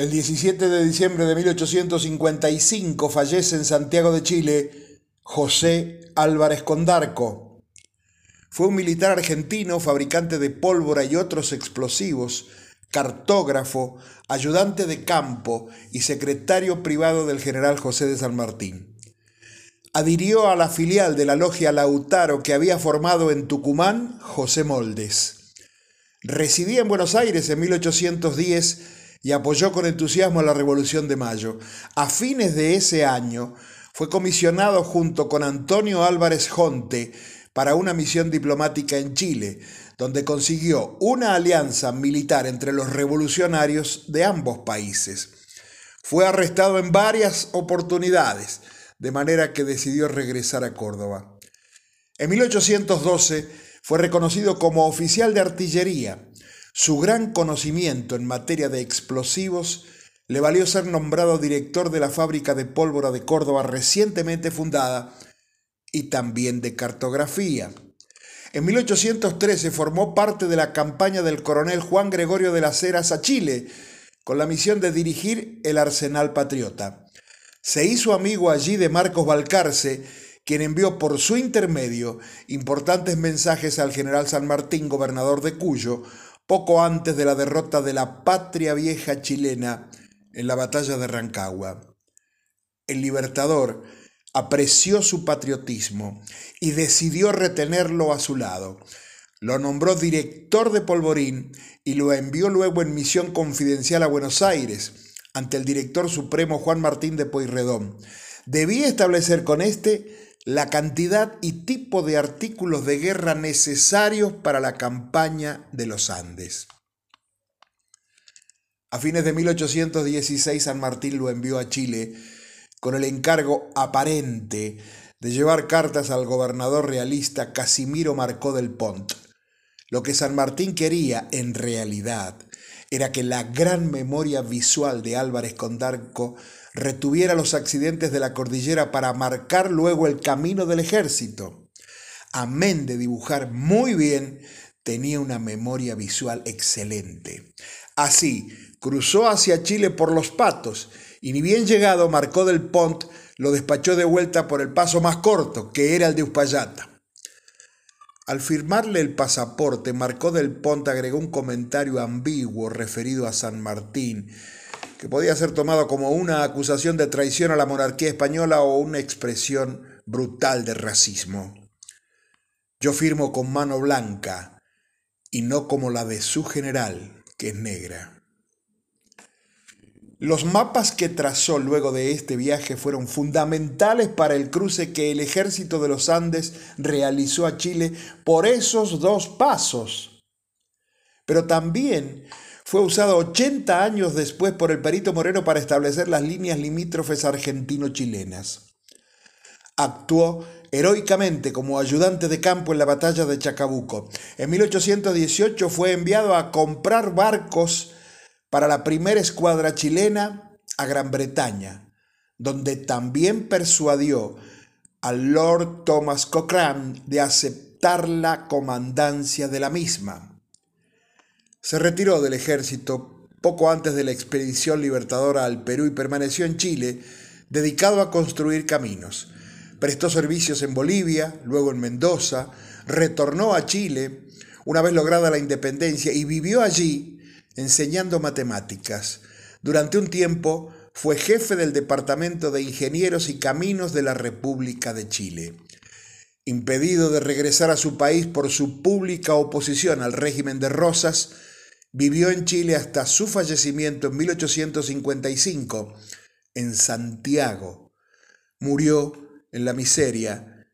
El 17 de diciembre de 1855 fallece en Santiago de Chile José Álvarez Condarco. Fue un militar argentino, fabricante de pólvora y otros explosivos, cartógrafo, ayudante de campo y secretario privado del general José de San Martín. Adhirió a la filial de la logia Lautaro que había formado en Tucumán José Moldes. Residía en Buenos Aires en 1810 y apoyó con entusiasmo la Revolución de Mayo. A fines de ese año fue comisionado junto con Antonio Álvarez Jonte para una misión diplomática en Chile, donde consiguió una alianza militar entre los revolucionarios de ambos países. Fue arrestado en varias oportunidades, de manera que decidió regresar a Córdoba. En 1812 fue reconocido como oficial de artillería. Su gran conocimiento en materia de explosivos le valió ser nombrado director de la fábrica de pólvora de Córdoba recientemente fundada y también de cartografía. En 1813 formó parte de la campaña del coronel Juan Gregorio de las Heras a Chile, con la misión de dirigir el arsenal patriota. Se hizo amigo allí de Marcos Balcarce, quien envió por su intermedio importantes mensajes al general San Martín, gobernador de Cuyo, poco antes de la derrota de la patria vieja chilena en la batalla de Rancagua. El libertador apreció su patriotismo y decidió retenerlo a su lado. Lo nombró director de Polvorín y lo envió luego en misión confidencial a Buenos Aires ante el director supremo Juan Martín de Pueyrredón. Debía establecer con éste la cantidad y tipo de artículos de guerra necesarios para la campaña de los Andes. A fines de 1816 San Martín lo envió a Chile con el encargo aparente de llevar cartas al gobernador realista Casimiro Marcó del Pont. Lo que San Martín quería, en realidad, era que la gran memoria visual de Álvarez Condarco retuviera los accidentes de la cordillera para marcar luego el camino del ejército. Amén de dibujar muy bien, tenía una memoria visual excelente. Así, cruzó hacia Chile por los patos y ni bien llegado Marcó del Pont lo despachó de vuelta por el paso más corto, que era el de Uspallata. Al firmarle el pasaporte, Marcó del Pont agregó un comentario ambiguo referido a San Martín, que podía ser tomado como una acusación de traición a la monarquía española o una expresión brutal de racismo. Yo firmo con mano blanca y no como la de su general, que es negra. Los mapas que trazó luego de este viaje fueron fundamentales para el cruce que el ejército de los Andes realizó a Chile por esos dos pasos. Pero también fue usado 80 años después por el perito Moreno para establecer las líneas limítrofes argentino-chilenas. Actuó heroicamente como ayudante de campo en la batalla de Chacabuco. En 1818 fue enviado a comprar barcos para la primera escuadra chilena a Gran Bretaña, donde también persuadió al Lord Thomas Cochrane de aceptar la comandancia de la misma. Se retiró del ejército poco antes de la expedición libertadora al Perú y permaneció en Chile, dedicado a construir caminos. Prestó servicios en Bolivia, luego en Mendoza, retornó a Chile una vez lograda la independencia y vivió allí enseñando matemáticas. Durante un tiempo fue jefe del Departamento de Ingenieros y Caminos de la República de Chile. Impedido de regresar a su país por su pública oposición al régimen de Rosas, vivió en Chile hasta su fallecimiento en 1855 en Santiago. Murió en la miseria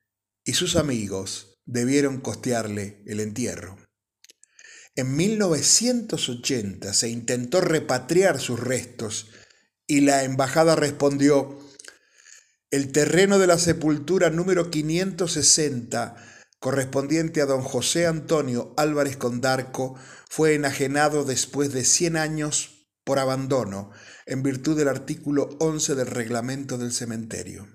y sus amigos debieron costearle el entierro. En 1980 se intentó repatriar sus restos y la embajada respondió, el terreno de la sepultura número 560, correspondiente a don José Antonio Álvarez Condarco, fue enajenado después de 100 años por abandono, en virtud del artículo 11 del reglamento del cementerio.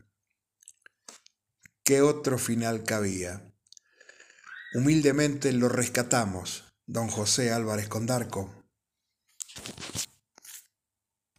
¿Qué otro final cabía? Humildemente lo rescatamos don José Álvarez Condarco.